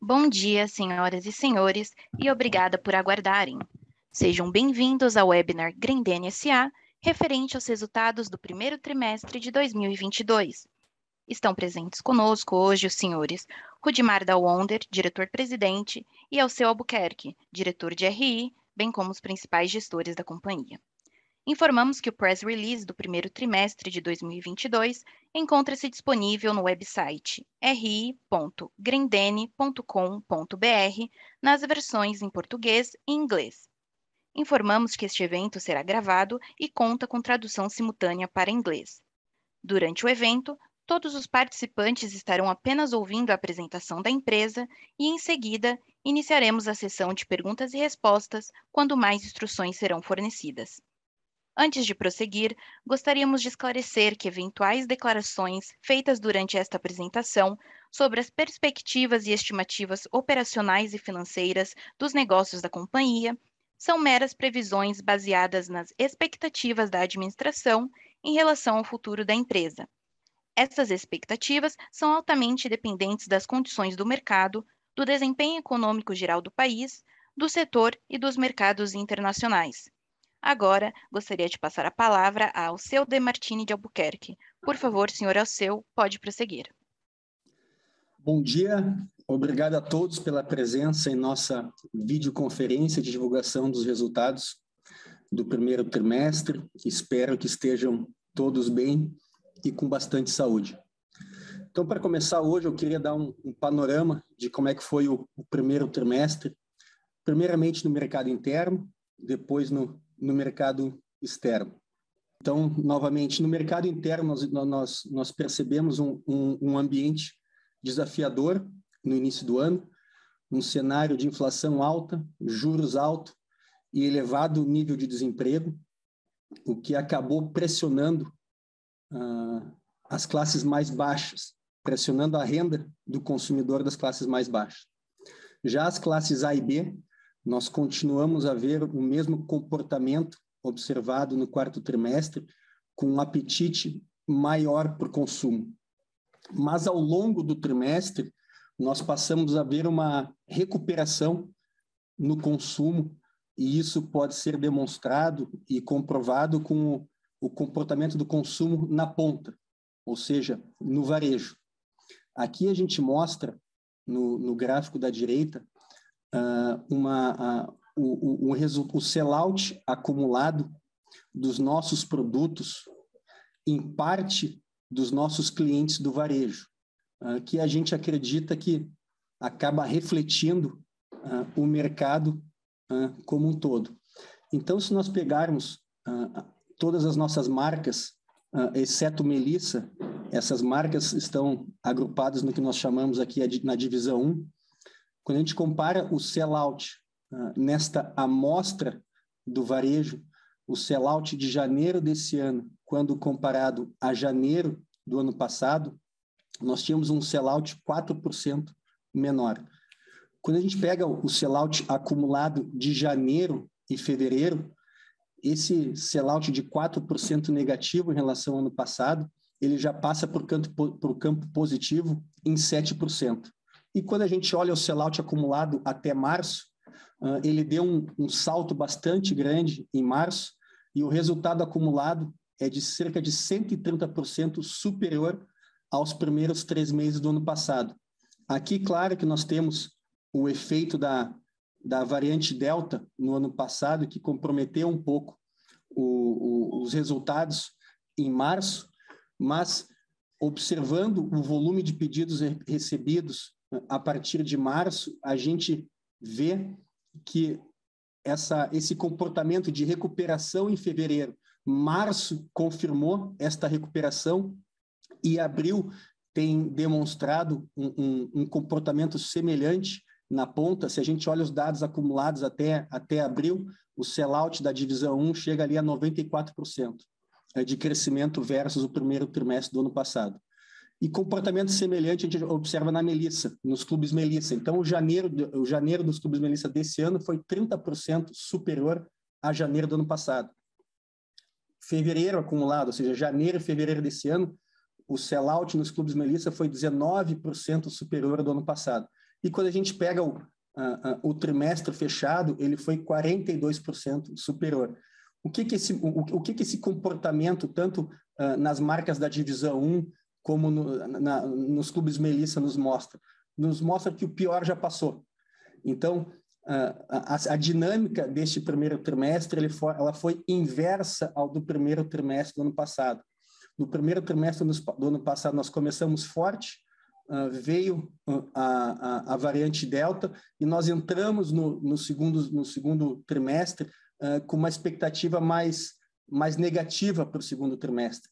Bom dia, senhoras e senhores, e obrigada por aguardarem. Sejam bem-vindos ao webinar Grendene SA, referente aos resultados do primeiro trimestre de 2022. Estão presentes conosco hoje os senhores Rudimar Dalwonder, diretor-presidente, e Alceu Albuquerque, diretor de RI, bem como os principais gestores da companhia. Informamos que o press release do primeiro trimestre de 2022 encontra-se disponível no website ri.grendene.com.br nas versões em português e inglês. Informamos que este evento será gravado e conta com tradução simultânea para inglês. Durante o evento, todos os participantes estarão apenas ouvindo a apresentação da empresa e, em seguida, iniciaremos a sessão de perguntas e respostas quando mais instruções serão fornecidas. Antes de prosseguir, gostaríamos de esclarecer que eventuais declarações feitas durante esta apresentação sobre as perspectivas e estimativas operacionais e financeiras dos negócios da companhia são meras previsões baseadas nas expectativas da administração em relação ao futuro da empresa. Essas expectativas são altamente dependentes das condições do mercado, do desempenho econômico geral do país, do setor e dos mercados internacionais Agora, gostaria de passar a palavra a Alceu de Martini de Albuquerque. Por favor, senhor Alceu, pode prosseguir. Bom dia, obrigado a todos pela presença em nossa videoconferência de divulgação dos resultados do primeiro trimestre. Espero que estejam todos bem e com bastante saúde. Então, para começar hoje, eu queria dar um, um panorama de como é que foi o, o primeiro trimestre, primeiramente no mercado interno, depois no, no mercado externo. Então, novamente, no mercado interno, nós, nós, nós percebemos um, um, um ambiente desafiador no início do ano, um cenário de inflação alta, juros altos e elevado nível de desemprego, o que acabou pressionando uh, as classes mais baixas, pressionando a renda do consumidor das classes mais baixas. Já as classes A e B nós continuamos a ver o mesmo comportamento observado no quarto trimestre, com um apetite maior por consumo. Mas ao longo do trimestre, nós passamos a ver uma recuperação no consumo, e isso pode ser demonstrado e comprovado com o comportamento do consumo na ponta, ou seja, no varejo. Aqui a gente mostra, no, no gráfico da direita, uma, uh, o, o, o, o sellout acumulado dos nossos produtos em parte dos nossos clientes do varejo, uh, que a gente acredita que acaba refletindo uh, o mercado como um todo. Então, se nós pegarmos todas as nossas marcas, exceto Melissa, essas marcas estão agrupadas no que nós chamamos aqui na divisão 1, quando a gente compara o sellout uh, nesta amostra do varejo, o sellout de janeiro desse ano, quando comparado a janeiro do ano passado, nós tínhamos um sellout 4% menor. Quando a gente pega o sellout acumulado de janeiro e fevereiro, esse sellout de 4% negativo em relação ao ano passado, ele já passa campo, por campo positivo em 7%. E quando a gente olha o sellout acumulado até março, uh, ele deu um, um salto bastante grande em março, e o resultado acumulado é de cerca de 130% superior aos primeiros três meses do ano passado. Aqui, claro que nós temos o efeito da, da variante Delta no ano passado, que comprometeu um pouco o, o, os resultados em março, mas observando o volume de pedidos recebidos a partir de março, a gente vê que essa, esse comportamento de recuperação em fevereiro, março confirmou esta recuperação e abril tem demonstrado um, um, um, comportamento semelhante na ponta. Se a gente olha os dados acumulados até, até abril, o sellout da divisão 1 chega ali a 94% é, de crescimento versus o primeiro trimestre do ano passado. E comportamento semelhante a gente observa na Melissa, nos clubes Melissa. Então, o janeiro, o janeiro dos clubes Melissa desse ano foi 30% superior a janeiro do ano passado. Fevereiro acumulado, ou seja, janeiro e fevereiro desse ano, o sellout nos clubes Melissa foi 19% superior do ano passado. e quando a gente pega o, o trimestre fechado, ele foi 42% superior. O que que esse, o, o que que esse comportamento, tanto uh, nas marcas da divisão 1, como no, na, nos clubes Melissa, nos mostra? Nos mostra que o pior já passou. Então, a, a, dinâmica deste primeiro trimestre foi, ela foi inversa ao do primeiro trimestre do ano passado. No primeiro trimestre do ano passado, nós começamos forte, uh, veio uh, a, a, variante Delta e nós entramos no, no, segundo, no segundo trimestre uh, com uma expectativa mais, mais negativa para o segundo trimestre,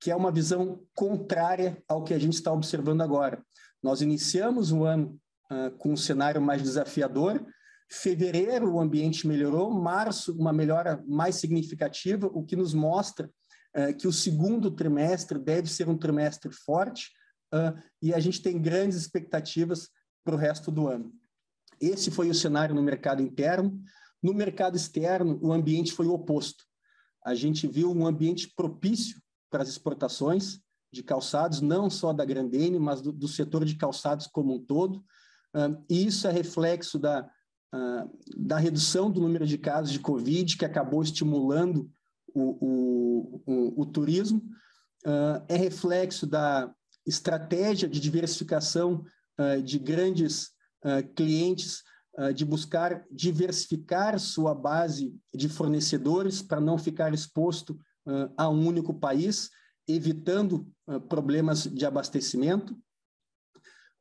que é uma visão contrária ao que a gente está observando agora. Nós iniciamos o ano com um cenário mais desafiador, Fevereiro o ambiente melhorou, março uma melhora mais significativa, o que nos mostra uh, que o segundo trimestre deve ser um trimestre forte uh, e a gente tem grandes expectativas para o resto do ano. Esse foi o cenário no mercado interno. No mercado externo, o ambiente foi o oposto. A gente viu um ambiente propício para as exportações de calçados, não só da Grandene, mas do, do setor de calçados como um todo. Uh, e isso é reflexo da, uh, da redução do número de casos de Covid, que acabou estimulando o, o, o, o turismo, uh, é reflexo da estratégia de diversificação uh, de grandes clientes, de buscar diversificar sua base de fornecedores para não ficar exposto a um único país, evitando problemas de abastecimento.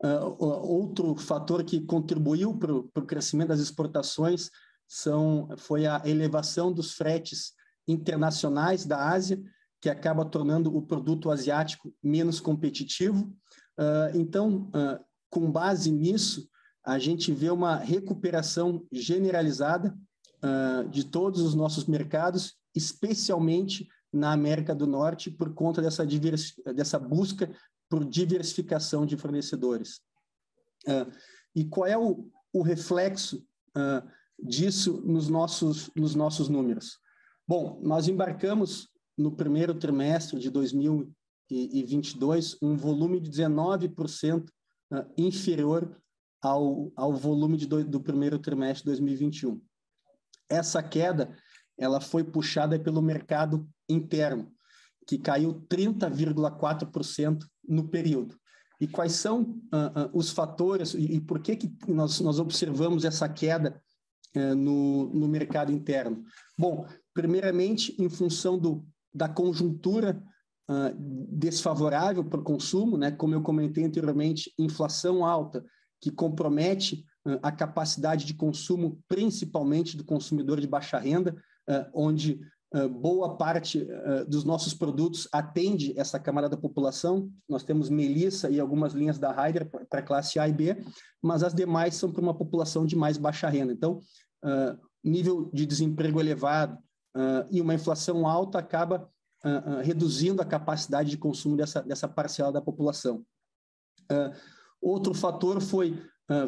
Uh, outro fator que contribuiu para o crescimento das exportações são, foi a elevação dos fretes internacionais da Ásia, que acaba tornando o produto asiático menos competitivo. Uh, então, uh, com base nisso, a gente vê uma recuperação generalizada de todos os nossos mercados, especialmente na América do Norte, por conta dessa, dessa busca por diversificação de fornecedores. Uh, e qual é o, o reflexo uh, disso nos nossos, nos nossos números? Bom, nós embarcamos no primeiro trimestre de 2022 um volume de 19% uh, inferior ao, ao volume de do, do primeiro trimestre de 2021. Essa queda ela foi puxada pelo mercado interno, que caiu 30,4% no período. E quais são uh, uh, os fatores e, e, por que, que nós, nós observamos essa queda uh, no, no mercado interno? Bom, primeiramente, em função do, da conjuntura desfavorável para o consumo, né? como eu comentei anteriormente, inflação alta, que compromete a capacidade de consumo, principalmente do consumidor de baixa renda, onde ah, boa parte uh, dos nossos produtos atende essa camada da população. Nós temos Melissa e algumas linhas da Ryder para classe A e B, mas as demais são para uma população de mais baixa renda. Então, uh, nível de desemprego elevado e uma inflação alta acaba reduzindo a capacidade de consumo dessa, dessa parcela da população. outro fator foi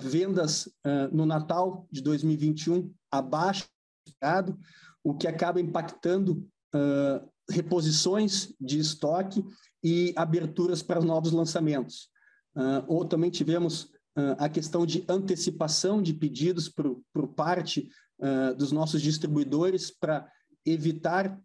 vendas no Natal de 2021 abaixo do mercado, o que acaba impactando uh, reposições de estoque e aberturas para novos lançamentos. Uh, ou também tivemos uh, a questão de antecipação de pedidos por, por parte dos nossos distribuidores para evitar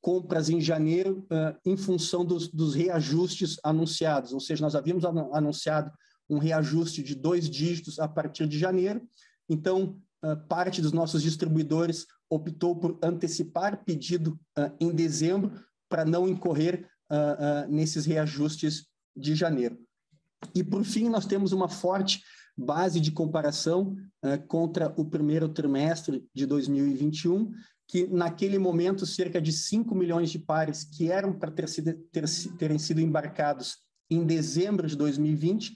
compras em janeiro em função dos, dos reajustes anunciados. Ou seja, nós havíamos anunciado um reajuste de dois dígitos a partir de janeiro, então parte dos nossos distribuidores optou por antecipar pedido uh, em dezembro para não incorrer uh, uh, nesses reajustes de janeiro. E, por fim, nós temos uma forte base de comparação contra o primeiro trimestre de 2021, que naquele momento cerca de 5 milhões de pares que eram para ter sido, ter, terem sido embarcados em dezembro de 2020,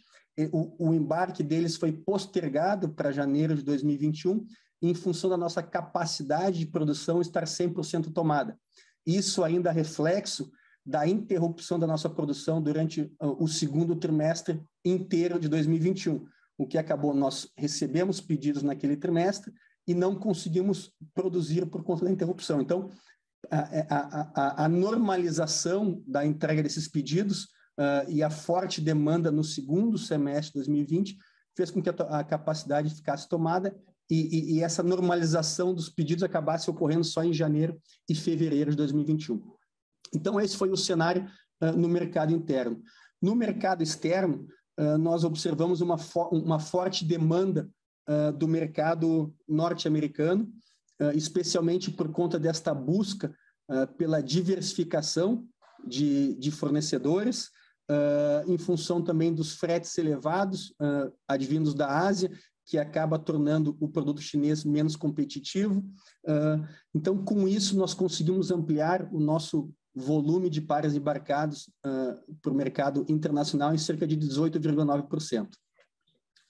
o, o embarque deles foi postergado para janeiro de 2021 em função da nossa capacidade de produção estar 100% tomada. Isso ainda é reflexo da interrupção da nossa produção durante uh, o segundo trimestre inteiro de 2021, o que acabou, nós recebemos pedidos naquele trimestre e não conseguimos produzir por conta da interrupção. Então, a, a, a, a normalização da entrega desses pedidos uh, e a forte demanda no segundo semestre de 2020 fez com que a, a capacidade ficasse tomada e, e, e, essa normalização dos pedidos acabasse ocorrendo só em janeiro e fevereiro de 2021. Então, esse foi o cenário uh, no mercado interno. No mercado externo, uh, nós observamos uma, fo uma forte demanda uh, do mercado norte-americano, especialmente por conta desta busca pela diversificação de, de fornecedores, em função também dos fretes elevados advindos da Ásia que acaba tornando o produto chinês menos competitivo. Uh, então, com isso, nós conseguimos ampliar o nosso volume de pares embarcados uh, para o mercado internacional em cerca de 18,9%.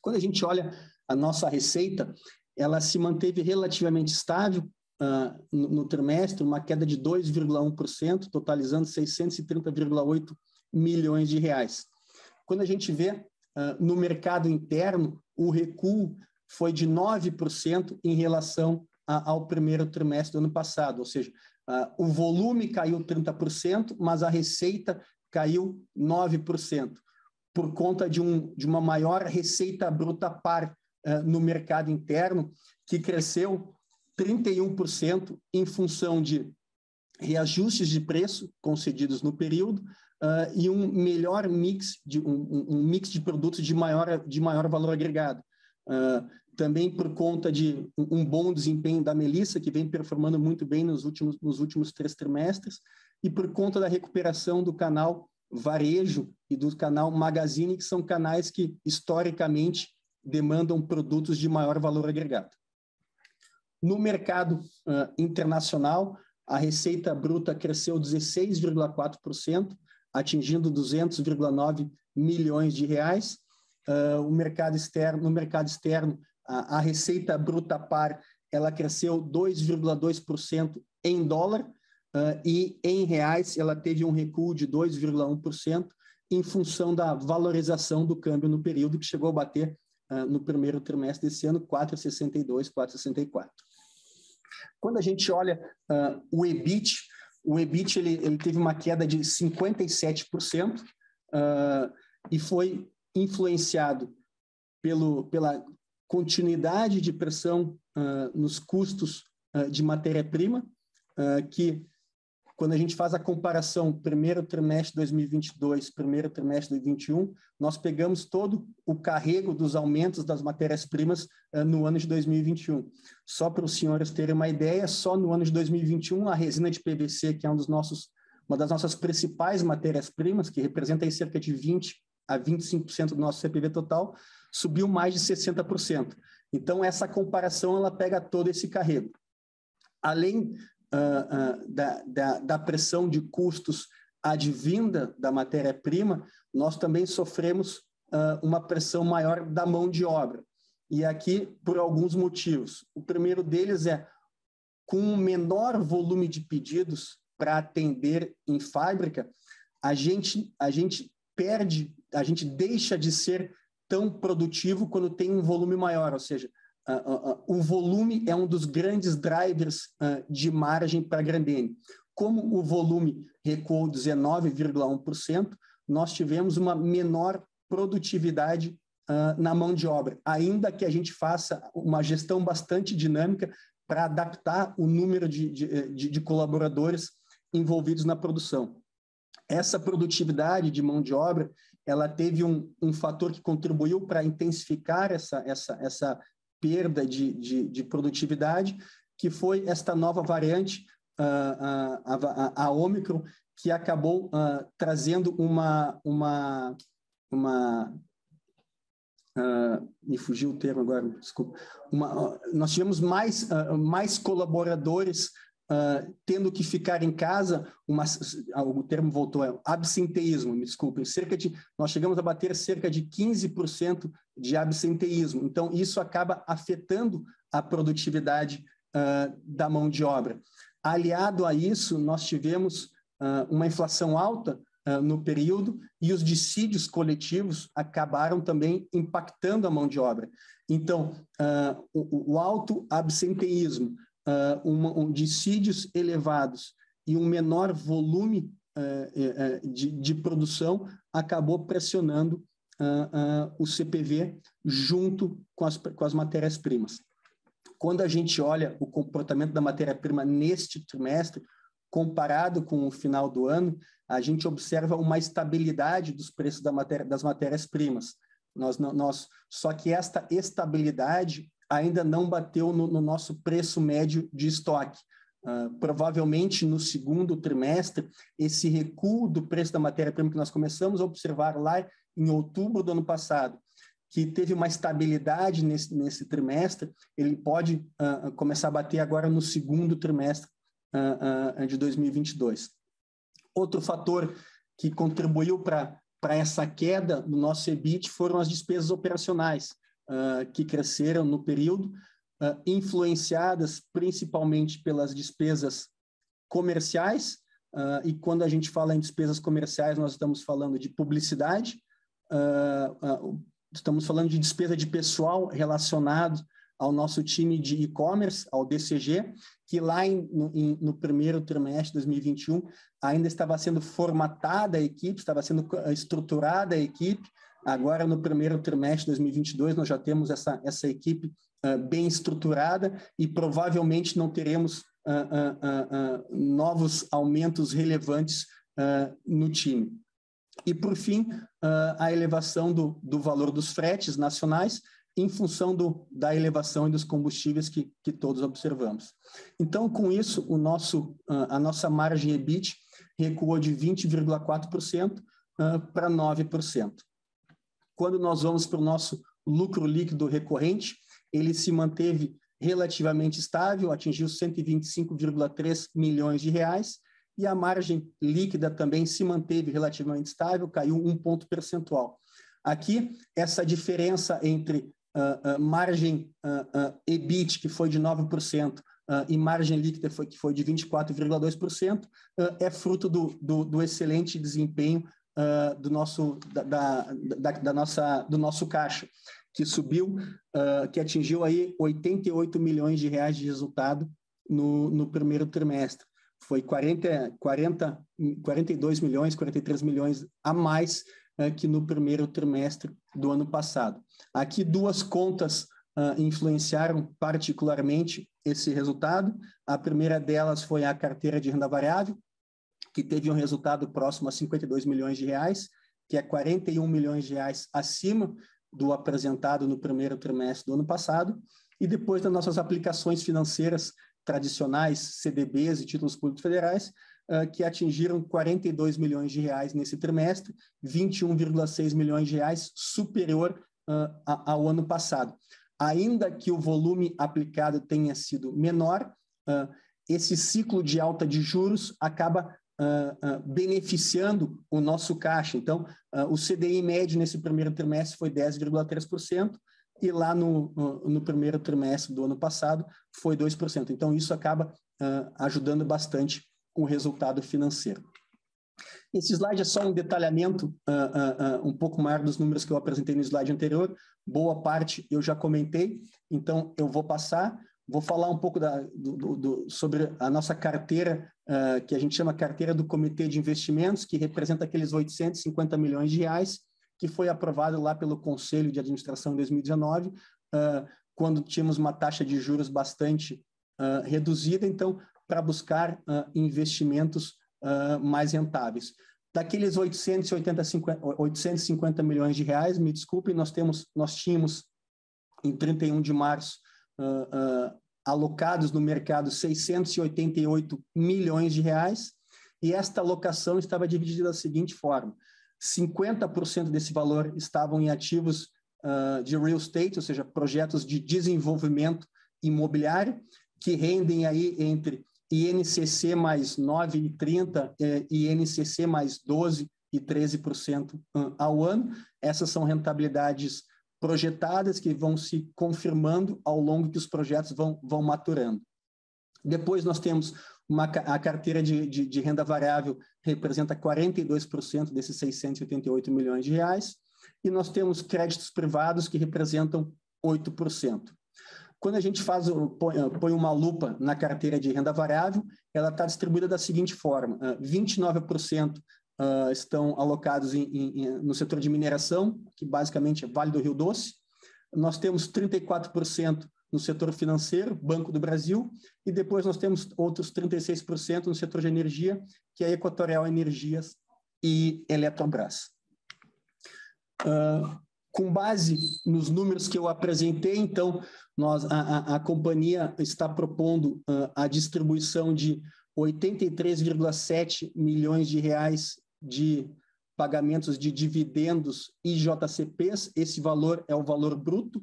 Quando a gente olha a nossa receita, ela se manteve relativamente estável uh, no, trimestre, uma queda de 2,1%, totalizando 630,8 milhões de reais. Quando a gente vê no mercado interno, o recuo foi de 9% em relação a, ao primeiro trimestre do ano passado, ou seja, o volume caiu 30%, mas a receita caiu 9%, por conta de, um, de uma maior receita bruta par uh, no mercado interno, que cresceu 31% em função de reajustes de preço concedidos no período, uh, e um melhor mix de um, um, mix de produtos de maior de maior valor agregado. Uh, também por conta de um bom desempenho da Melissa, que vem performando muito bem nos últimos, nos últimos três trimestres, e por conta da recuperação do canal Varejo e do canal Magazine, que são canais que, historicamente, demandam produtos de maior valor agregado. No mercado uh, internacional, a receita bruta cresceu 16,4%, atingindo 200,9 milhões de reais. Uh, o mercado externo, no mercado externo, a, a receita bruta par ela cresceu 2,2% em dólar uh, e em reais ela teve um recuo de 2,1% em função da valorização do câmbio no período que chegou a bater uh, no primeiro trimestre desse ano 4,62, 4,64. Quando a gente olha o EBIT, o EBIT ele, ele teve uma queda de 57% uh, e foi influenciado pelo, pela continuidade de pressão uh, nos custos uh, de matéria-prima, que quando a gente faz a comparação primeiro trimestre de 2022, primeiro trimestre de 2021, nós pegamos todo o carrego dos aumentos das matérias-primas uh, no ano de 2021. Só para os senhores terem uma ideia, só no ano de 2021 a resina de PVC, que é um dos nossos, uma das nossas principais matérias-primas, que representa cerca de 20 a 25% do nosso CPV total, subiu mais de 60%. Então essa comparação ela pega todo esse carrego. Além uh, da, da, da pressão de custos advinda da matéria-prima, nós também sofremos uh, uma pressão maior da mão de obra. E aqui, por alguns motivos. O primeiro deles é, com um menor volume de pedidos para atender em fábrica, a gente, a gente perde, a gente deixa de ser tão produtivo quando tem um volume maior, ou seja, uh, uh, o volume é um dos grandes drivers de margem para a Grandene. Como o volume recuou 19,1%, nós tivemos uma menor produtividade na mão de obra, ainda que a gente faça uma gestão bastante dinâmica para adaptar o número de, de, de colaboradores envolvidos na produção. Essa produtividade de mão de obra, ela teve um, um fator que contribuiu para intensificar essa, essa, essa perda de, de, de produtividade, que foi esta nova variante, uh, a, a, a Omicron, que acabou uh, trazendo uma, uma, uma uh, me fugiu o termo agora, desculpa, uma, nós tivemos mais, mais colaboradores Uh, tendo que ficar em casa, uma, o termo voltou, é absenteísmo, me desculpem, cerca de, nós chegamos a bater cerca de 15% de absenteísmo. Então, isso acaba afetando a produtividade uh, da mão de obra. Aliado a isso, nós tivemos uh, uma inflação alta no período e os dissídios coletivos acabaram também impactando a mão de obra. Então, o, o alto absenteísmo, uh, uma, um, dissídios elevados e um menor volume uh, de, de, produção acabou pressionando uh, o CPV junto com as, com as matérias-primas. Quando a gente olha o comportamento da matéria-prima neste trimestre, comparado com o final do ano, a gente observa uma estabilidade dos preços da matéria, das matérias-primas. Nós, nós, só que esta estabilidade ainda não bateu no, no nosso preço médio de estoque. Uh, provavelmente no segundo trimestre, esse recuo do preço da matéria-prima que nós começamos a observar lá em outubro do ano passado, que teve uma estabilidade nesse, nesse trimestre, ele pode uh, começar a bater agora no segundo trimestre uh, de 2022. Outro fator que contribuiu para essa queda no nosso EBIT foram as despesas operacionais, que cresceram no período, uh, influenciadas principalmente pelas despesas comerciais, uh, e quando a gente fala em despesas comerciais, nós estamos falando de publicidade, uh, estamos falando de despesa de pessoal relacionado ao nosso time de e-commerce, ao DCG, que lá em, no, em, no, primeiro trimestre de 2021 ainda estava sendo formatada a equipe, estava sendo estruturada a equipe. Agora, no primeiro trimestre de 2022, nós já temos essa, essa equipe uh, bem estruturada e provavelmente não teremos uh, uh, novos aumentos relevantes no time. E, por fim, a elevação do, do valor dos fretes nacionais em função do, da elevação dos combustíveis que, que todos observamos. Então, com isso, o nosso, a nossa margem EBIT recuou de 20,4% para 9%. Quando nós vamos para o nosso lucro líquido recorrente, ele se manteve relativamente estável, atingiu 125,3 milhões de reais, e a margem líquida também se manteve relativamente estável, caiu um ponto percentual. Aqui, essa diferença entre uh, uh, margem uh, EBIT, que foi de 9%, e margem líquida, foi, que foi de 24,2%, é fruto do, do, do, excelente desempenho do, nosso, da, da, da, nossa, do nosso caixa que subiu, uh, que atingiu aí 88 milhões de reais de resultado no, no primeiro trimestre. Foi 40, 40, 42 milhões, 43 milhões a mais uh, que no primeiro trimestre do ano passado. Aqui duas contas uh, influenciaram particularmente esse resultado. A primeira delas foi a carteira de renda variável, que teve um resultado próximo a 52 milhões de reais, que é 41 milhões de reais acima do apresentado no primeiro trimestre do ano passado, e depois das nossas aplicações financeiras tradicionais, CDBs e títulos públicos federais, uh, que atingiram 42 milhões de reais nesse trimestre, 21,6 milhões de reais superior uh, ao ano passado. Ainda que o volume aplicado tenha sido menor, uh, esse ciclo de alta de juros acaba uh, beneficiando o nosso caixa. Então, uh, o CDI médio nesse primeiro trimestre foi 10,3%, e lá no, no, no, primeiro trimestre do ano passado foi 2%. Então, isso acaba ajudando bastante o resultado financeiro. Esse slide é só um detalhamento uh, uh, uh, um pouco maior dos números que eu apresentei no slide anterior. Boa parte eu já comentei, então eu vou passar. Vou falar um pouco da, do, do, sobre a nossa carteira, uh, que a gente chama carteira do Comitê de Investimentos, que representa aqueles 850 milhões de reais, que foi aprovado lá pelo Conselho de Administração em 2019, uh, quando tínhamos uma taxa de juros bastante uh, reduzida, então, para buscar investimentos mais rentáveis. Daqueles 880, 850 milhões de reais, me desculpem, nós, temos, nós tínhamos, em 31 de março, uh, uh, alocados no mercado 688 milhões de reais, e esta alocação estava dividida da seguinte forma: 50% desse valor estavam em ativos uh, de real estate, ou seja, projetos de desenvolvimento imobiliário, que rendem aí entre INCC mais 9,30 eh, e INCC mais 12 e 13% ao ano. Essas são rentabilidades projetadas que vão se confirmando ao longo que os projetos vão, vão maturando. Depois nós temos uma, a carteira de, de, de renda variável representa 42% desses 688 milhões de reais, e nós temos créditos privados que representam 8%. Quando a gente faz põe, põe uma lupa na carteira de renda variável, ela está distribuída da seguinte forma: 29% uh, estão alocados em, em, no setor de mineração, que basicamente é Vale do Rio Doce. Nós temos 34% no setor financeiro, Banco do Brasil, e depois nós temos outros 36% no setor de energia, que é Equatorial Energias e Eletrobras. Uh, com base nos números que eu apresentei, então, nós, a, a, a companhia está propondo uh, a distribuição de 83,7 milhões de reais de pagamentos de dividendos e JCPs. Esse valor é o valor bruto.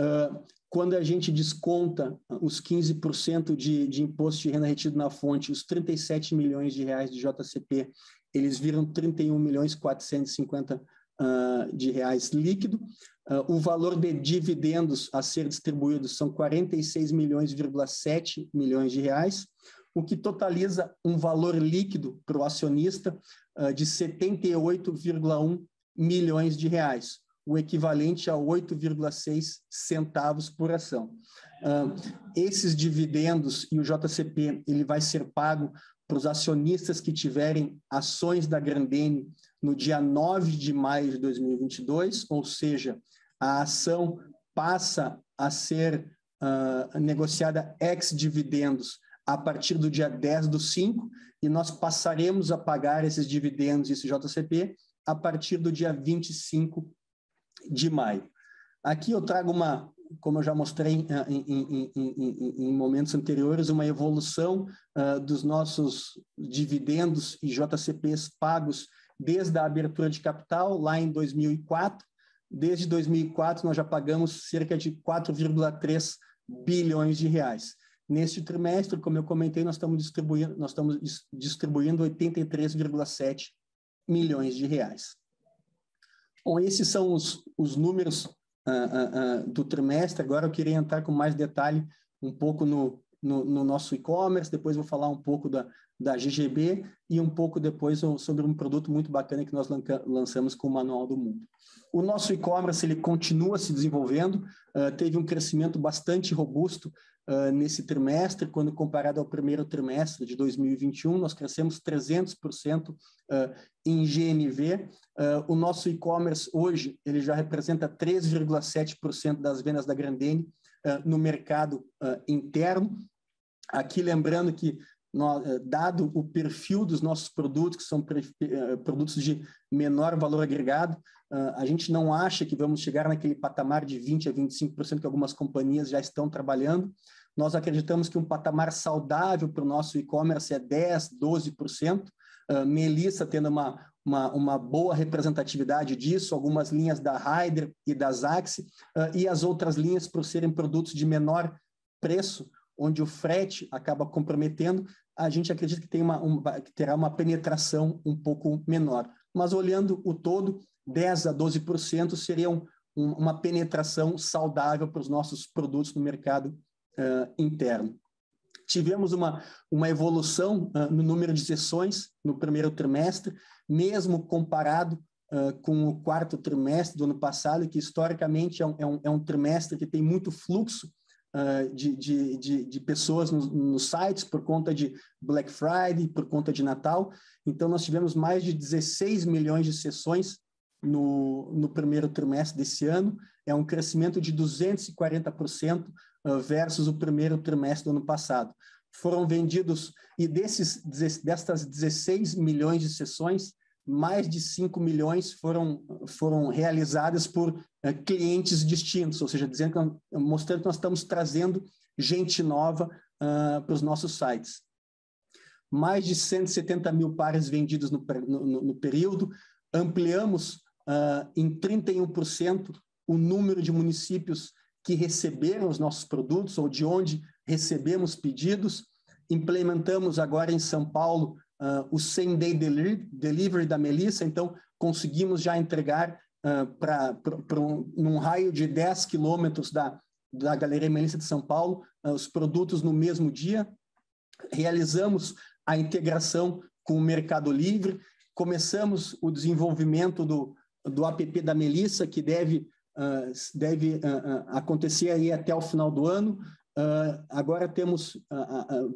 Uh, quando a gente desconta os 15% de, de imposto de renda retido na fonte, os 37 milhões de reais de JCP, eles viram 31 milhões 450 uh, de reais líquido. Uh, o valor de dividendos a ser distribuídos são 46 milhões,7 milhões de reais, o que totaliza um valor líquido para o acionista uh, de 78,1 milhões de reais, o equivalente a 8,6 centavos por ação. Uh, esses dividendos e o JCP ele vai ser pago para os acionistas que tiverem ações da Grandene no dia 9 de maio de 2022, ou seja, a ação passa a ser uh, negociada ex-dividendos a partir do dia 10 do 5, e nós passaremos a pagar esses dividendos, esse JCP, a partir do dia 25 de maio. Aqui eu trago uma, como eu já mostrei uh, em, em, em, em, momentos anteriores, uma evolução uh, dos nossos dividendos e JCPs pagos desde a abertura de capital, lá em 2004. Desde 2004, nós já pagamos cerca de 4,3 bilhões de reais. Neste trimestre, como eu comentei, nós estamos distribuindo, nós estamos distribuindo 83,7 milhões de reais. Bom, esses são os, os números uh, uh, uh, do trimestre. Agora eu queria entrar com mais detalhe um pouco no, no, no nosso e-commerce, depois vou falar um pouco da, da GGB e um pouco depois sobre um produto muito bacana que nós lançamos com o Manual do Mundo. O nosso e-commerce ele continua se desenvolvendo, teve um crescimento bastante robusto uh, nesse trimestre, quando comparado ao primeiro trimestre de 2021, nós crescemos 300% uh, em GMV. o nosso e-commerce hoje ele já representa 3,7% das vendas da Grandene no mercado interno. Aqui lembrando que dado o perfil dos nossos produtos, que são produtos de menor valor agregado, a gente não acha que vamos chegar naquele patamar de 20% a 25% que algumas companhias já estão trabalhando. Nós acreditamos que um patamar saudável para o nosso e-commerce é 10%, 12%. Melissa tendo uma, uma, uma, boa representatividade disso, algumas linhas da Ryder e da Zaxi, e as outras linhas por serem produtos de menor preço, onde o frete acaba comprometendo, a gente acredita que, tem uma, um, que terá uma penetração um pouco menor. Mas olhando o todo, 10 a 12% seria um, uma penetração saudável para os nossos produtos no mercado uh, interno. Tivemos uma, uma evolução uh, no número de sessões no primeiro trimestre, mesmo comparado uh, com o quarto trimestre do ano passado, que historicamente é um, é um, é um trimestre que tem muito fluxo de, de, de, de, pessoas nos no sites por conta de Black Friday, por conta de Natal. Então, nós tivemos mais de 16 milhões de sessões no, no primeiro trimestre desse ano. É um crescimento de 240% uh, versus o primeiro trimestre do ano passado. Foram vendidos, e desses, destas 16 milhões de sessões, mais de 5 milhões foram, foram realizadas por é, clientes distintos, ou seja, dizendo mostrando que nós estamos trazendo gente nova uh, para os nossos sites. Mais de 170 mil pares vendidos no, no, no período, ampliamos uh, em 31% o número de municípios que receberam os nossos produtos ou de onde recebemos pedidos. Implementamos agora em São Paulo uh, o same day delivery, da Melissa, então conseguimos já entregar uh, para um, num raio de 10 quilômetros da, da Galeria Melissa de São Paulo uh, os produtos no mesmo dia. Realizamos a integração com o Mercado Livre, começamos o desenvolvimento do, do app da Melissa, que deve, uh, deve uh, acontecer aí até o final do ano. agora temos,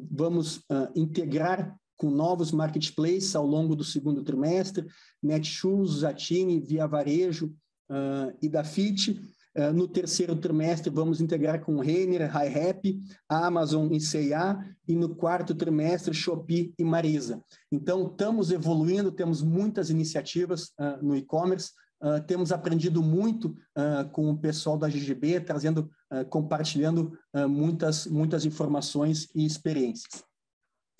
vamos integrar com novos marketplaces ao longo do segundo trimestre, Netshoes, Zatini, Via Varejo uh, e da Fit. Uh, no terceiro trimestre, vamos integrar com Renner, HiRap, Amazon e C&A, e no quarto trimestre, Shopee e Marisa. Então, estamos evoluindo, temos muitas iniciativas uh, no e-commerce, Uh, temos aprendido muito uh, com o pessoal da GGB, trazendo, compartilhando muitas, muitas informações e experiências.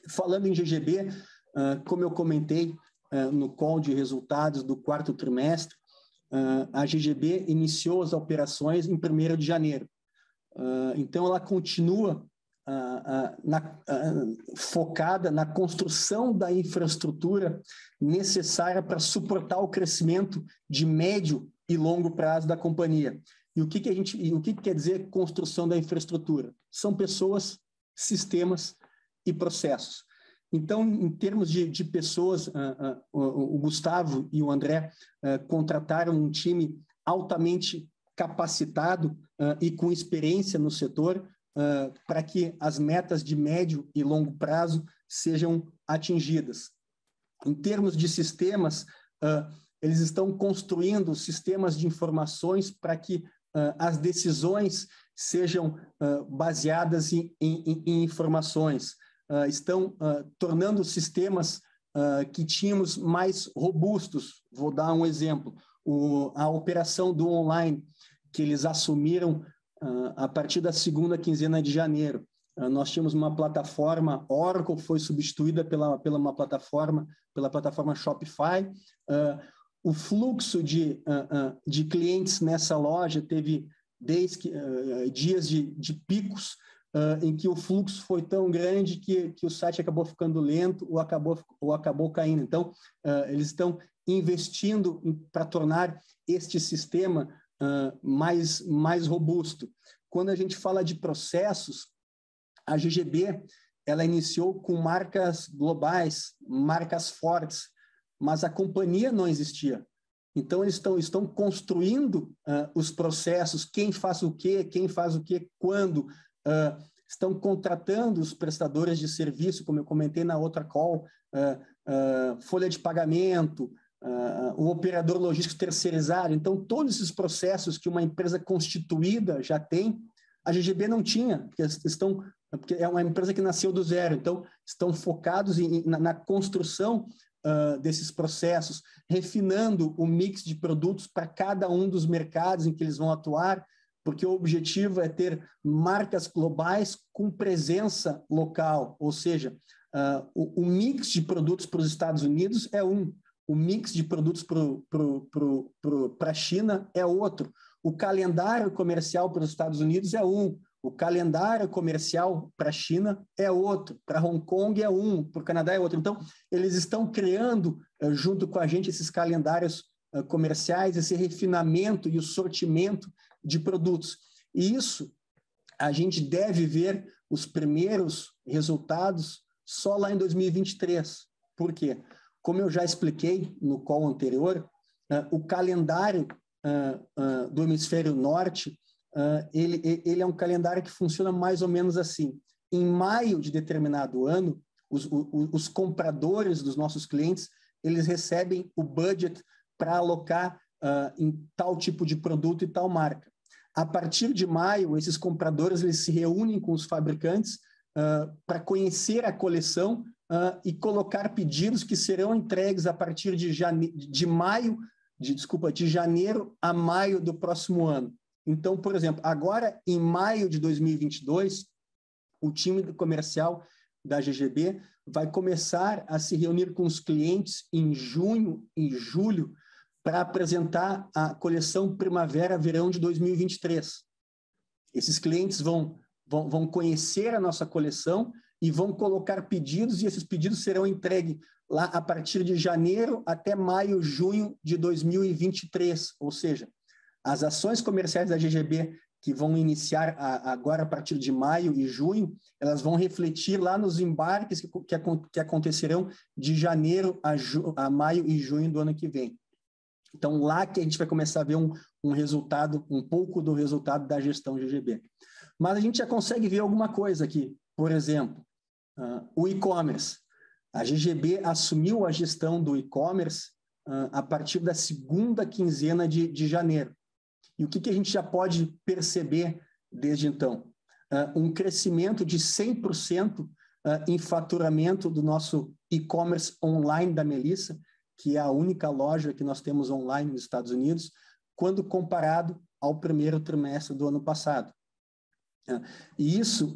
Falando em GGB, como eu comentei no call de resultados do quarto trimestre, a GGB iniciou as operações em 1 de janeiro. então, ela continua na, focada na construção da infraestrutura necessária para suportar o crescimento de médio e longo prazo da companhia. E o que, que a gente, o que, que quer dizer construção da infraestrutura? São pessoas, sistemas e processos. Então, em termos de, de pessoas, uh, uh, o, Gustavo e o André uh, contrataram um time altamente capacitado e com experiência no setor, para que as metas de médio e longo prazo sejam atingidas. Em termos de sistemas, eles estão construindo sistemas de informações para que as decisões sejam baseadas em, em, em informações. Estão tornando sistemas que tínhamos mais robustos. Vou dar um exemplo. O, a operação do online que eles assumiram a partir da segunda quinzena de janeiro. Nós tínhamos uma plataforma, Oracle foi substituída pela, pela uma plataforma, pela plataforma Shopify. O fluxo de, de clientes nessa loja teve desde, dias de, de picos, em que o fluxo foi tão grande que, que o site acabou ficando lento ou acabou, ou acabou caindo. Então, eles estão investindo para tornar este sistema uh, mais, mais robusto. Quando a gente fala de processos, a GGB ela iniciou com marcas globais, marcas fortes, mas a companhia não existia. Então, eles estão, estão construindo uh, os processos, quem faz o quê, quem faz o quê, quando. Uh, estão contratando os prestadores de serviço, como eu comentei na outra call, uh, folha de pagamento, o operador logístico terceirizado. Então, todos esses processos que uma empresa constituída já tem, a GGB não tinha, porque estão porque é uma empresa que nasceu do zero, então estão focados em, na, na construção uh, desses processos, refinando o mix de produtos para cada um dos mercados em que eles vão atuar, porque o objetivo é ter marcas globais com presença local, ou seja, uh, o, o, mix de produtos para os Estados Unidos é um, o mix de produtos para a China é outro, o calendário comercial para os Estados Unidos é um, o calendário comercial para a China é outro, para Hong Kong é um, para o Canadá é outro. Então, eles estão criando, eh, junto com a gente, esses calendários eh, comerciais, esse refinamento e o sortimento de produtos. E isso a gente deve ver os primeiros resultados só lá em 2023. Por quê? Como eu já expliquei no call anterior, uh, o calendário uh, uh, do hemisfério norte, ele, ele é um calendário que funciona mais ou menos assim. Em maio de determinado ano, os, os, os compradores dos nossos clientes, eles recebem o budget para alocar em tal tipo de produto e tal marca. A partir de maio, esses compradores eles se reúnem com os fabricantes uh, para conhecer a coleção uh, e colocar pedidos que serão entregues a partir de, jane... de maio, de, desculpa, de janeiro a maio do próximo ano. Então, por exemplo, agora em maio de 2022, o time comercial da GGB vai começar a se reunir com os clientes em junho e julho para apresentar a coleção Primavera-Verão de 2023. Esses clientes vão, vão, vão conhecer a nossa coleção e vão colocar pedidos, e esses pedidos serão entregues lá a partir de janeiro até maio, junho de 2023. Ou seja, as ações comerciais da GGB que vão iniciar a, agora a partir de maio e junho, elas vão refletir lá nos embarques que, que, que acontecerão de janeiro a, ju, a maio e junho do ano que vem. Então, lá que a gente vai começar a ver um, um resultado, um pouco do resultado da gestão GGB. Mas a gente já consegue ver alguma coisa aqui. Por exemplo, uh, o e-commerce. A GGB assumiu a gestão do e-commerce uh, a partir da segunda quinzena de, de janeiro. E o que, que a gente já pode perceber desde então? Uh, um crescimento de 100% uh, em faturamento do nosso e-commerce online da Melissa, que é a única loja que nós temos online nos Estados Unidos, quando comparado ao primeiro trimestre do ano passado. Uh, e isso,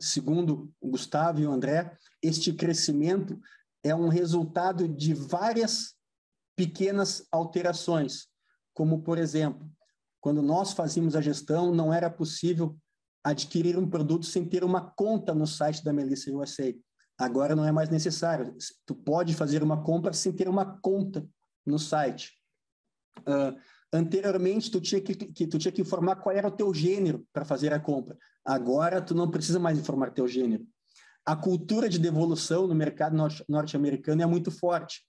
segundo o Gustavo e o André, este crescimento é um resultado de várias pequenas alterações, como, por exemplo, quando nós fazíamos a gestão, não era possível adquirir um produto sem ter uma conta no site da Melissa USA. Agora não é mais necessário. Tu pode fazer uma compra sem ter uma conta no site. Uh, anteriormente, tu tinha que, que, tu tinha que informar qual era o teu gênero para fazer a compra. Agora, tu não precisa mais informar teu gênero. A cultura de devolução no mercado norte-americano é muito forte.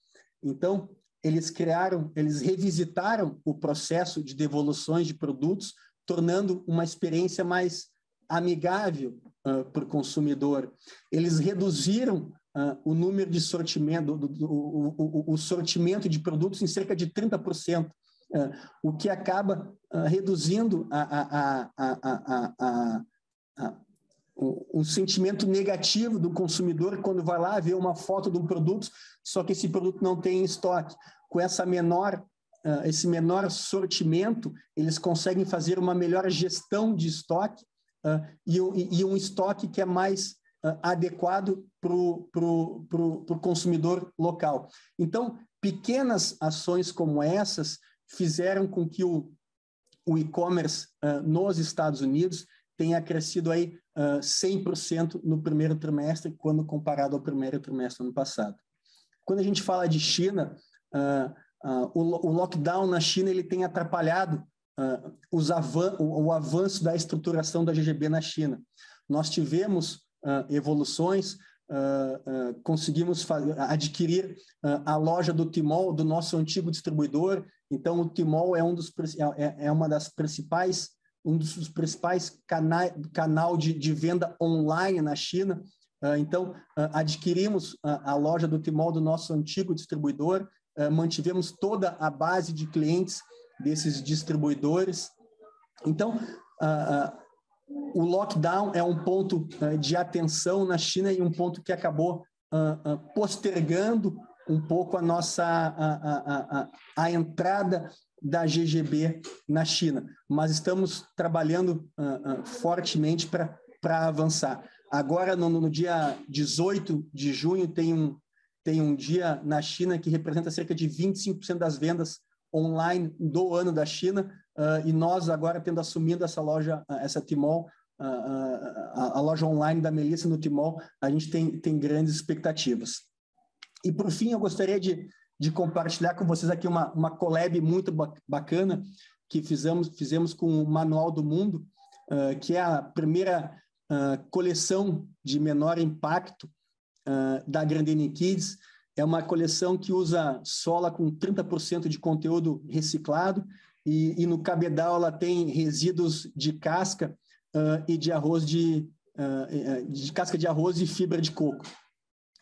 Então, eles criaram, eles revisitaram o processo de devoluções de produtos, tornando uma experiência mais amigável uh, o consumidor. Eles reduziram uh, o número de sortimento, do, do, o, o, o, sortimento de produtos em cerca de 30%, uh, o que acaba reduzindo a, a, a, a sentimento negativo do consumidor quando vai lá ver uma foto de um produto, só que esse produto não tem em estoque. Com essa menor, esse menor sortimento, eles conseguem fazer uma melhor gestão de estoque e, e, um estoque que é mais adequado para o consumidor local. Então, pequenas ações como essas fizeram com que o, o e-commerce nos Estados Unidos tenha crescido aí uh, 100% no primeiro trimestre, quando comparado ao primeiro trimestre do ano passado. Quando a gente fala de China, o, lockdown na China ele tem atrapalhado os avan o, o, avanço da estruturação da GGB na China. Nós tivemos evoluções, conseguimos adquirir a loja do Timol, do nosso antigo distribuidor. Então, o Timol é, um dos, é, é uma das principais um dos principais canais canal de, de venda online na China. Uh, então, uh, adquirimos a, loja do Timol do nosso antigo distribuidor, uh, mantivemos toda a base de clientes desses distribuidores. Então, o lockdown é um ponto de atenção na China e um ponto que acabou postergando um pouco a nossa a, a, a, a entrada da GGB na China, mas estamos trabalhando uh, uh, fortemente para avançar. Agora, no, no, dia 18 de junho, tem um, tem um dia na China que representa cerca de 25% das vendas online do ano da China, uh, e nós agora tendo assumido essa loja, essa Timol, a, a, loja online da Melissa no Timol, a gente tem, tem grandes expectativas. E, por fim, eu gostaria de, de compartilhar com vocês aqui uma, uma collab muito bacana que fizemos, fizemos com o Manual do Mundo, uh, que é a primeira uh, coleção de menor impacto uh, da Grandene Kids. É uma coleção que usa sola com 30% de conteúdo reciclado e, e, no cabedal ela tem resíduos de casca e de arroz de, de casca de arroz e fibra de coco.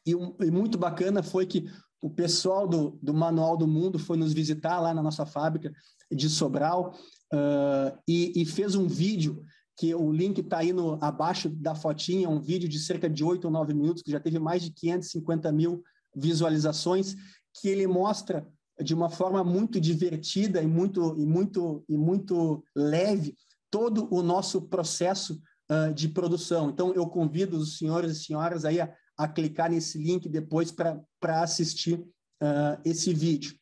E, um, e muito bacana foi que o pessoal do, do Manual do Mundo foi nos visitar lá na nossa fábrica de Sobral uh, e, e, fez um vídeo que o link está aí no, abaixo da fotinha, um vídeo de cerca de 8 ou 9 minutos, que já teve mais de 550 mil visualizações, que ele mostra de uma forma muito divertida e muito, e muito, e muito leve todo o nosso processo uh, de produção. Então, eu convido os senhores e senhoras aí a, a clicar nesse link depois para assistir uh, esse vídeo.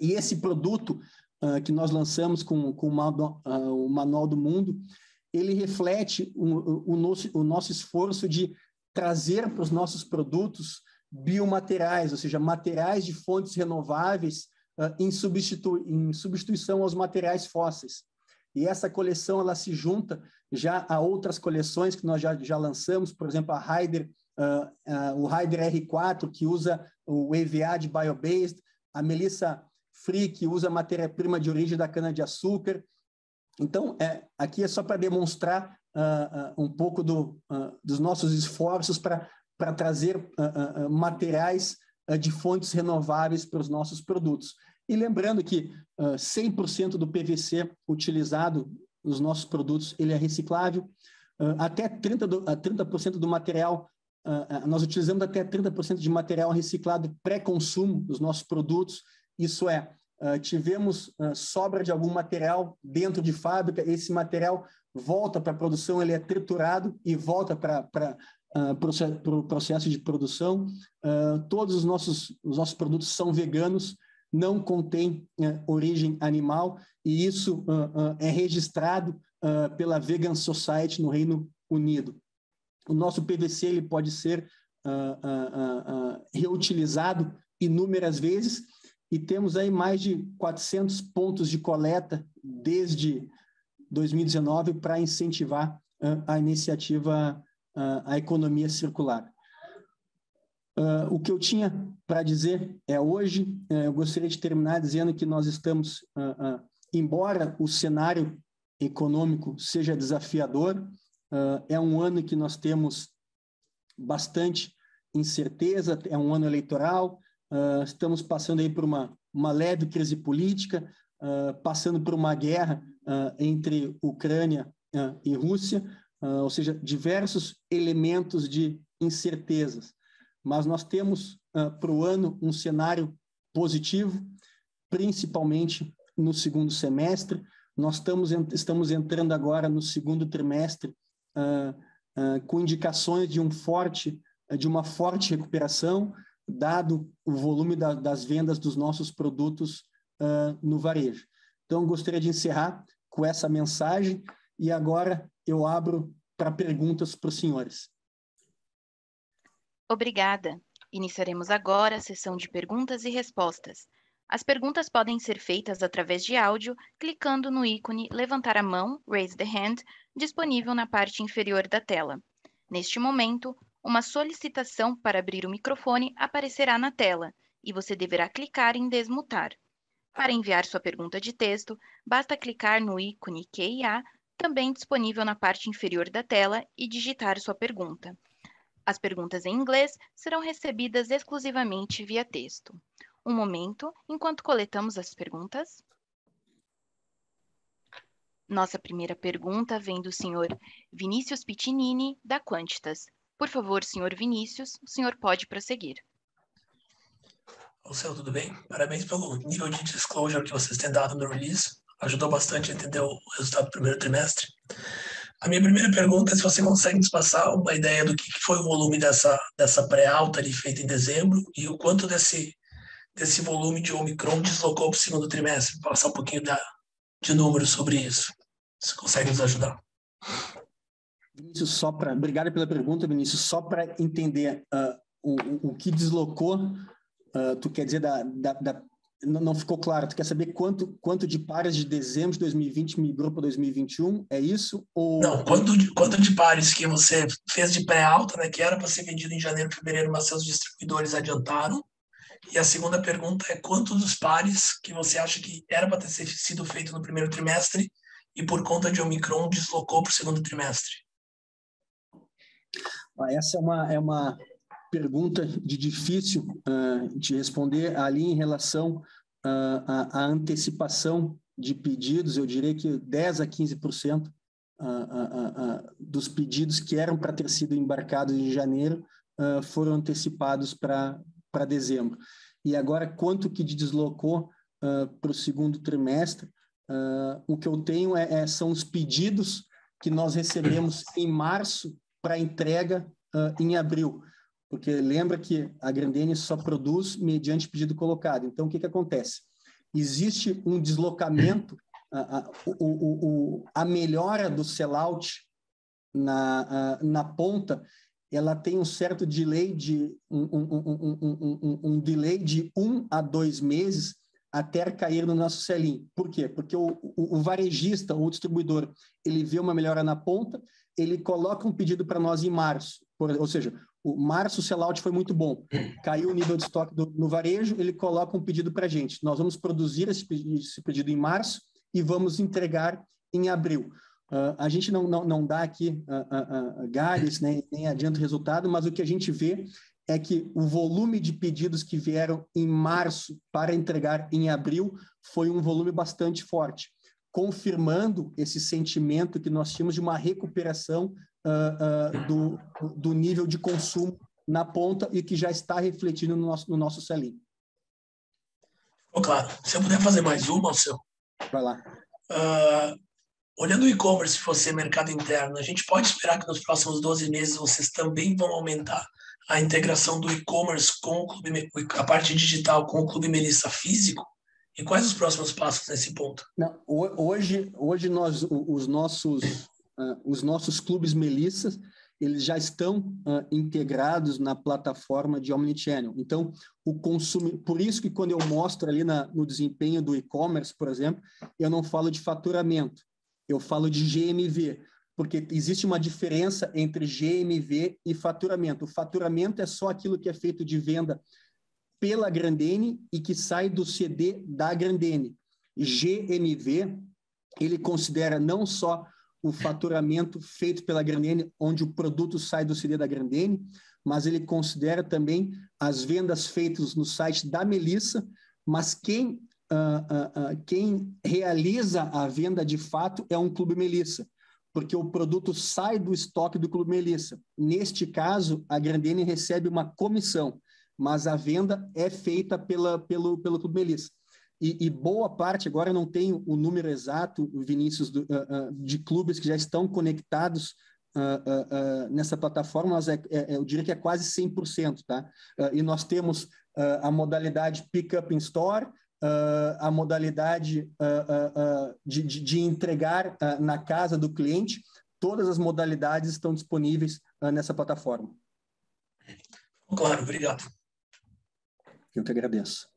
E esse produto uh, que nós lançamos com, com o, manual, o Manual do Mundo, ele reflete o, o, nosso, o nosso esforço de trazer para os nossos produtos biomateriais, ou seja, materiais de fontes renováveis em, substitu em substituição aos materiais fósseis. E essa coleção ela se junta já a outras coleções que nós já, já lançamos, por exemplo, a Ryder uh, uh, o Ryder R4, que usa o EVA de biobased, a Melissa Free, que usa matéria-prima de origem da cana-de-açúcar. Então, é, aqui é só para demonstrar uh, um pouco do, dos nossos esforços para para trazer uh, uh, materiais de fontes renováveis para os nossos produtos. E lembrando que 100% do PVC utilizado nos nossos produtos ele é reciclável, até 30%, do, 30 do material nós utilizamos até 30% de material reciclado pré-consumo dos nossos produtos. Isso é, tivemos sobra de algum material dentro de fábrica, esse material volta para a produção, ele é triturado e volta para o processo de produção. todos os nossos, os nossos produtos são veganos, não contém origem animal, e isso é registrado pela Vegan Society no Reino Unido. O nosso PVC ele pode ser uh, uh, uh, reutilizado inúmeras vezes e temos aí mais de 400 pontos de coleta desde 2019 para incentivar a iniciativa a economia circular. o que eu tinha para dizer é hoje, eu gostaria de terminar dizendo que nós estamos, embora o cenário econômico seja desafiador, Uh, é um ano que nós temos bastante incerteza, é um ano eleitoral, uh, estamos passando aí por uma, uma leve crise política, uh, passando por uma guerra entre Ucrânia e Rússia, ou seja, diversos elementos de incertezas. Mas nós temos para o ano um cenário positivo, principalmente no segundo semestre. Nós estamos, estamos entrando agora no segundo trimestre uh, uh, com indicações de um forte, de uma forte recuperação, dado o volume da, das vendas dos nossos produtos uh, no varejo. Então, gostaria de encerrar com essa mensagem e agora eu abro para perguntas para os senhores. Obrigada. Iniciaremos agora a sessão de perguntas e respostas. As perguntas podem ser feitas através de áudio, clicando no ícone Levantar a mão, Raise the Hand, disponível na parte inferior da tela. Neste momento, uma solicitação para abrir o microfone aparecerá na tela e você deverá clicar em Desmutar. Para enviar sua pergunta de texto, basta clicar no ícone QIA, também disponível na parte inferior da tela, e digitar sua pergunta. As perguntas em inglês serão recebidas exclusivamente via texto. Um momento, enquanto coletamos as perguntas. Nossa primeira pergunta vem do senhor Vinícius Pitinini, da Quantitas. Por favor, senhor Vinícius, o senhor pode prosseguir. Marcelo, tudo bem? Parabéns pelo nível de disclosure que vocês têm dado no release. Ajudou bastante a entender o resultado do primeiro trimestre. A minha primeira pergunta é se você consegue nos passar uma ideia do que foi o volume dessa, dessa pré-alta ali feita em dezembro e o quanto desse, desse volume de Omicron deslocou para o segundo trimestre. Passar um pouquinho da, de números sobre isso. Você consegue nos ajudar? Vinícius, só para. Obrigado pela pergunta, Vinícius. Só para entender uh, o, o que deslocou, uh, tu quer dizer da, da, da, não ficou claro. Tu quer saber quanto, quanto de pares de dezembro de 2020 migrou para 2021? É isso? Ou... Não, quanto de, quanto de pares que você fez de pré-alta, né, que era para ser vendido em janeiro, fevereiro, mas seus distribuidores adiantaram? E a segunda pergunta é quanto dos pares que você acha que era para ter sido feito no primeiro trimestre e por conta de Omicron deslocou para o segundo trimestre? Essa é uma, é uma pergunta de difícil uh, de responder ali em relação uh, à, à, antecipação de pedidos, eu diria que 10 a 15% uh, uh, dos pedidos que eram para ter sido embarcados em janeiro foram antecipados para dezembro. E agora, quanto que deslocou uh, para o segundo trimestre? Uh, o que eu tenho é, é, são os pedidos que nós recebemos em março para entrega uh, em abril. Porque lembra que a Grandene só produz mediante pedido colocado. Então, o que, que acontece? Existe um deslocamento, a, a, o, o, a melhora do sellout na, na ponta ela tem um certo delay de um, um, um, um, delay de um a dois meses até cair no nosso selim. Por quê? Porque o, o, o varejista ou o distribuidor ele vê uma melhora na ponta, ele coloca um pedido para nós em março, por, ou seja, o março o sellout foi muito bom, caiu o nível de estoque do, no varejo, ele coloca um pedido para a gente. Nós vamos produzir esse pedido, esse pedido em março e vamos entregar em abril. Uh, a gente não, não, não dá aqui uh, uh, galhos, né, nem adianta o resultado, mas o que a gente vê é que o volume de pedidos que vieram em março para entregar em abril foi um volume bastante forte, confirmando esse sentimento que nós tínhamos de uma recuperação do, do nível de consumo na ponta e que já está refletindo no nosso, no nosso selim. Oh, claro. Se eu puder fazer mais uma, seu. Vai lá. Uh, olhando o e-commerce, você mercado interno, a gente pode esperar que nos próximos 12 meses vocês também vão aumentar a integração do e-commerce com o clube, a parte digital com o Clube Melissa físico? E quais os próximos passos nesse ponto? Não, hoje, hoje nós, os nossos, uh, os nossos clubes Melissas, eles já estão uh, integrados na plataforma de Omnichannel. Então, o consumo, por isso que quando eu mostro ali na, no desempenho do e-commerce, por exemplo, eu não falo de faturamento, eu falo de GMV, porque existe uma diferença entre GMV e faturamento. O faturamento é só aquilo que é feito de venda pela Grandene e que sai do CD da Grandene. GMV, ele considera não só o faturamento feito pela Grandene, onde o produto sai do CD da Grandene, mas ele considera também as vendas feitas no site da Melissa, mas quem, uh, uh, uh, quem realiza a venda de fato é um Clube Melissa, porque o produto sai do estoque do Clube Melissa. Neste caso, a Grandene recebe uma comissão, mas a venda é feita pela, pelo, pelo Clube Melissa. E, e, boa parte, agora não tenho o número exato, Vinícius, do, uh, uh, de clubes que já estão conectados uh, nessa plataforma, mas é, é, eu diria que é quase 100%, tá? e nós temos a modalidade Pick-up in Store, a modalidade de, de, de, entregar na casa do cliente, todas as modalidades estão disponíveis nessa plataforma. Claro, obrigado. Eu que agradeço.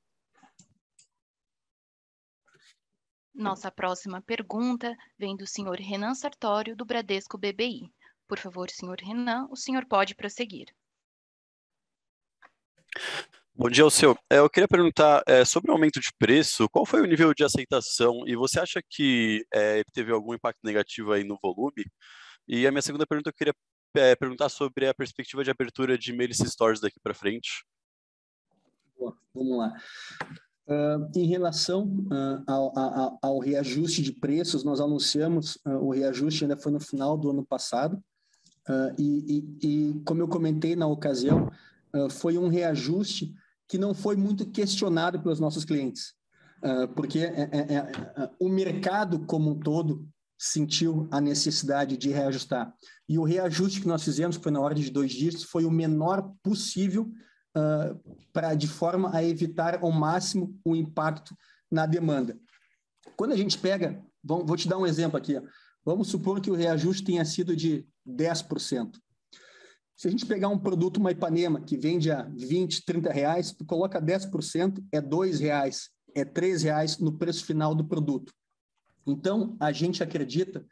Nossa próxima pergunta vem do senhor Renan Sartório, do Bradesco BBI. Por favor, senhor Renan, o senhor pode prosseguir. Bom dia, seu. É, eu queria perguntar é, sobre o aumento de preço, qual foi o nível de aceitação e você acha que é, teve algum impacto negativo aí no volume? E a minha segunda pergunta, eu queria é, perguntar sobre a perspectiva de abertura de Mailice Stores daqui para frente. Vamos lá. Uh, em relação uh, ao, ao, reajuste de preços, nós anunciamos uh, o reajuste ainda foi no final do ano passado e, e, e, como eu comentei na ocasião, foi um reajuste que não foi muito questionado pelos nossos clientes, porque é, é, é, o mercado como um todo sentiu a necessidade de reajustar. E o reajuste que nós fizemos, foi na ordem de dois dias, foi o menor possível uh, para de forma a evitar ao máximo o impacto na demanda. Quando a gente pega, vou, vou te dar um exemplo aqui, vamos supor que o reajuste tenha sido de 10%. Se a gente pegar um produto, uma Ipanema, que vende a 20, 30 reais, tu coloca 10%, é 2 reais, é 3 reais no preço final do produto. Então, a gente acredita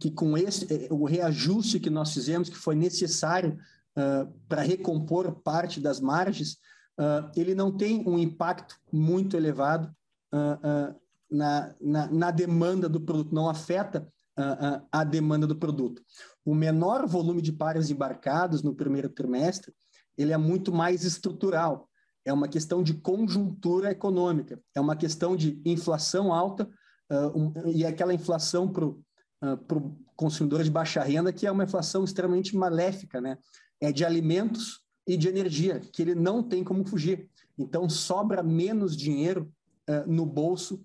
que com esse, eh, o reajuste que nós fizemos, que foi necessário uh, para recompor parte das margens, uh, ele não tem um impacto muito elevado uh, na, na, na, demanda do produto, não afeta a demanda do produto. O menor volume de pares embarcados no primeiro trimestre, ele é muito mais estrutural, é uma questão de conjuntura econômica, é uma questão de inflação alta um, e aquela inflação para o consumidor de baixa renda, que é uma inflação extremamente maléfica, né? É de alimentos e de energia, que ele não tem como fugir. Então, sobra menos dinheiro uh, no bolso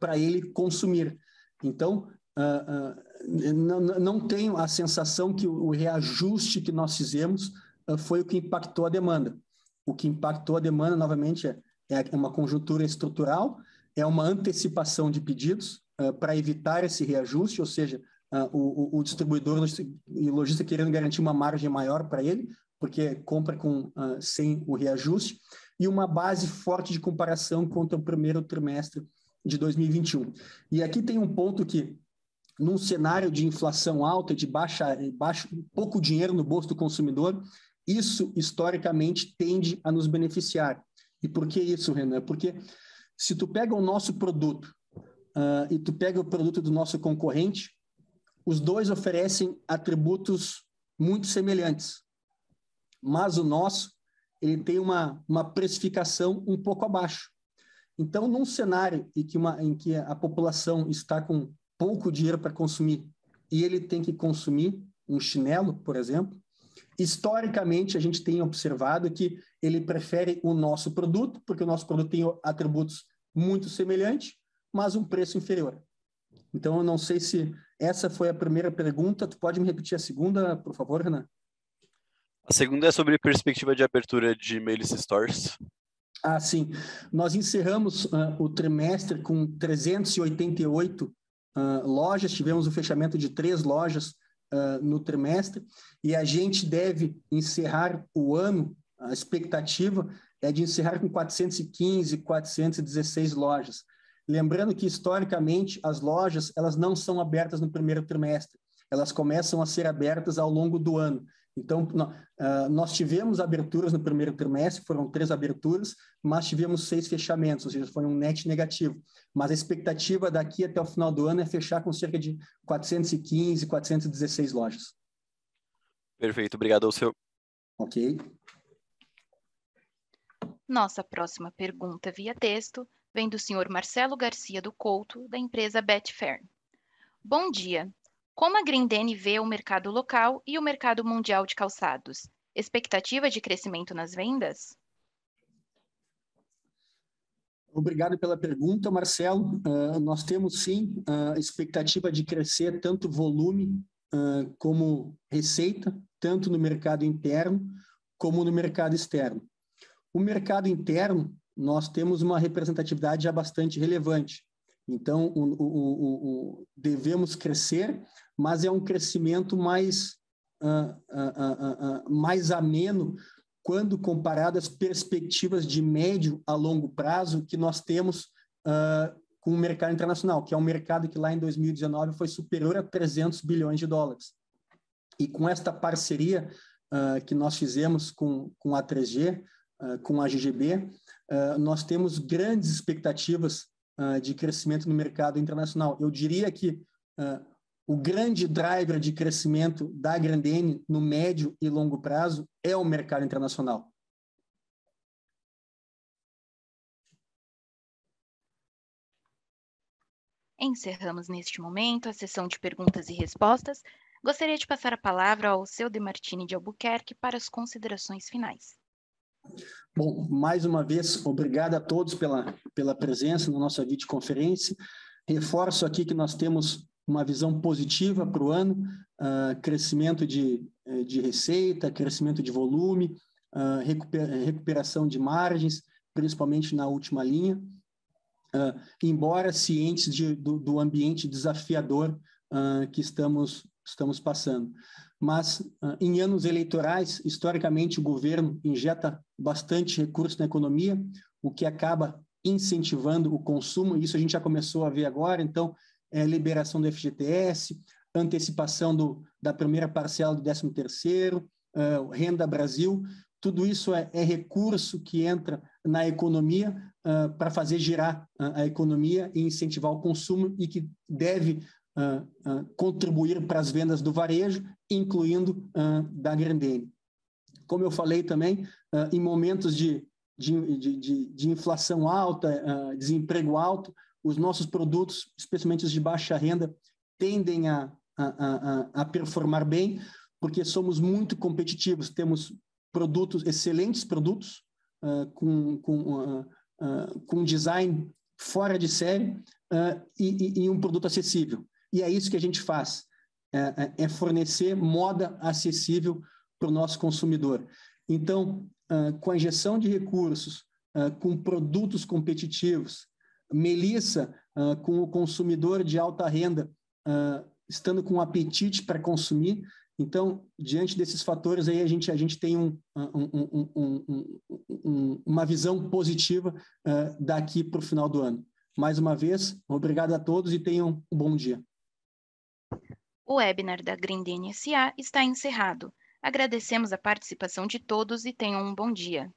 para ele consumir. Então, uh, uh, não, não tenho a sensação que o, reajuste que nós fizemos foi o que impactou a demanda. O que impactou a demanda, novamente, é, é uma conjuntura estrutural, é uma antecipação de pedidos para evitar esse reajuste, ou seja, uh, o, o, distribuidor e lojista querendo garantir uma margem maior para ele, porque compra com uh, sem o reajuste, e uma base forte de comparação contra o primeiro trimestre de 2021. E aqui tem um ponto que, num cenário de inflação alta, de baixa, baixo, pouco dinheiro no bolso do consumidor, isso historicamente tende a nos beneficiar. E por que isso, Renan? Porque se tu pega o nosso produto uh, e tu pega o produto do nosso concorrente, os dois oferecem atributos muito semelhantes, mas o nosso ele tem uma, uma precificação um pouco abaixo. Então, num cenário em que, uma, em que a população está com pouco dinheiro para consumir e ele tem que consumir um chinelo, por exemplo, historicamente a gente tem observado que ele prefere o nosso produto, porque o nosso produto tem atributos muito semelhantes, mas um preço inferior. Então, eu não sei se essa foi a primeira pergunta. Tu pode me repetir a segunda, por favor, Renan? A segunda é sobre perspectiva de abertura de Mail's Stores. Ah, sim. Nós encerramos uh, o trimestre com 388 uh, ah, lojas, tivemos o fechamento de três lojas uh, no trimestre, e a gente deve encerrar o ano, a expectativa é de encerrar com 415, 416 lojas. Lembrando que, historicamente, as lojas elas não são abertas no primeiro trimestre, elas começam a ser abertas ao longo do ano. Então, ah, nós tivemos aberturas no primeiro trimestre, foram três aberturas, mas tivemos seis fechamentos, ou seja, foi um net negativo. Mas a expectativa daqui até o final do ano é fechar com cerca de 415, 416 lojas. Perfeito, obrigado ao seu. Ok. Nossa próxima pergunta via texto vem do senhor Marcelo Garcia do Couto, da empresa Betfair. Bom dia. Como a Grindene vê o mercado local e o mercado mundial de calçados? Expectativa de crescimento nas vendas? Obrigado pela pergunta, Marcelo. Uh, nós temos sim a expectativa de crescer tanto volume uh, como receita, tanto no mercado interno como no mercado externo. O mercado interno, nós temos uma representatividade já bastante relevante. Então, o, o, o, devemos crescer, mas é um crescimento mais, uh, uh, uh, mais ameno quando comparado às perspectivas de médio a longo prazo que nós temos com o mercado internacional, que é um mercado que lá em 2019 foi superior a 300 bilhões de dólares. E com esta parceria que nós fizemos com, com a 3G, com a GGB, nós temos grandes expectativas de crescimento no mercado internacional. Eu diria que o grande driver de crescimento da Grandene no médio e longo prazo é o mercado internacional. Encerramos neste momento a sessão de perguntas e respostas. Gostaria de passar a palavra ao seu Demartini de Albuquerque para as considerações finais. Bom, mais uma vez, obrigado a todos pela, pela presença na nossa videoconferência. Reforço aqui que nós temos uma visão positiva para o ano, uh, crescimento de, eh, de receita, crescimento de volume, uh, recuperação de margens, principalmente na última linha, uh, embora cientes de, do, do, ambiente desafiador que estamos, estamos passando. Mas, em anos eleitorais, historicamente, o governo injeta bastante recurso na economia, o que acaba incentivando o consumo, isso a gente já começou a ver agora, então, é, liberação do FGTS, antecipação do, da primeira parcela do 13º, uh, Renda Brasil, tudo isso é, é, recurso que entra na economia uh, para fazer girar a economia e incentivar o consumo e que deve uh, contribuir para as vendas do varejo, incluindo da Grandene. Como eu falei também, em momentos de, de, de, de inflação alta, desemprego alto, os nossos produtos, especialmente os de baixa renda, tendem a, a, a, a performar bem, porque somos muito competitivos, temos produtos, excelentes produtos, uh, com, com, uh, uh, com design fora de série e, e, um produto acessível. E é isso que a gente faz, é, é fornecer moda acessível para o nosso consumidor. Então, com a injeção de recursos, com produtos competitivos, Melissa, uh, com o consumidor de alta renda, estando com apetite para consumir. Então, diante desses fatores aí, a gente, a gente tem um, um, um, um uma visão positiva daqui para o final do ano. Mais uma vez, obrigado a todos e tenham um bom dia. O webinar da Grindene SA está encerrado. Agradecemos a participação de todos e tenham um bom dia.